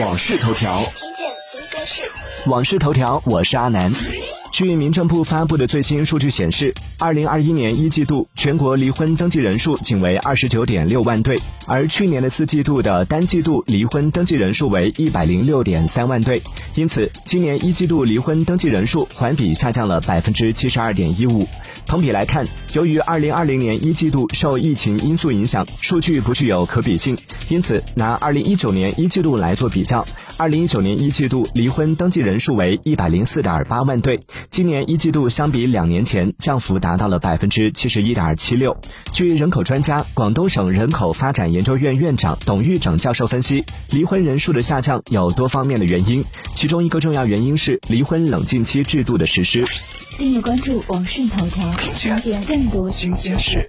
往事头条，听见新鲜事。往事头条，我是阿南。据民政部发布的最新数据显示，二零二一年一季度全国离婚登记人数仅为二十九点六万对，而去年的四季度的单季度离婚登记人数为一百零六点三万对，因此今年一季度离婚登记人数环比下降了百分之七十二点一五。同比来看，由于二零二零年一季度受疫情因素影响，数据不具有可比性，因此拿二零一九年一季度来做比较，二零一九年一季度离婚登记人数为一百零四点八万对，今年一季度相比两年前降幅达到了百分之七十一点七六。据人口专家、广东省人口发展研究院院长董玉整教授分析，离婚人数的下降有多方面的原因，其中一个重要原因是离婚冷静期制度的实施。订阅关注网讯头条，了解更多新鲜事。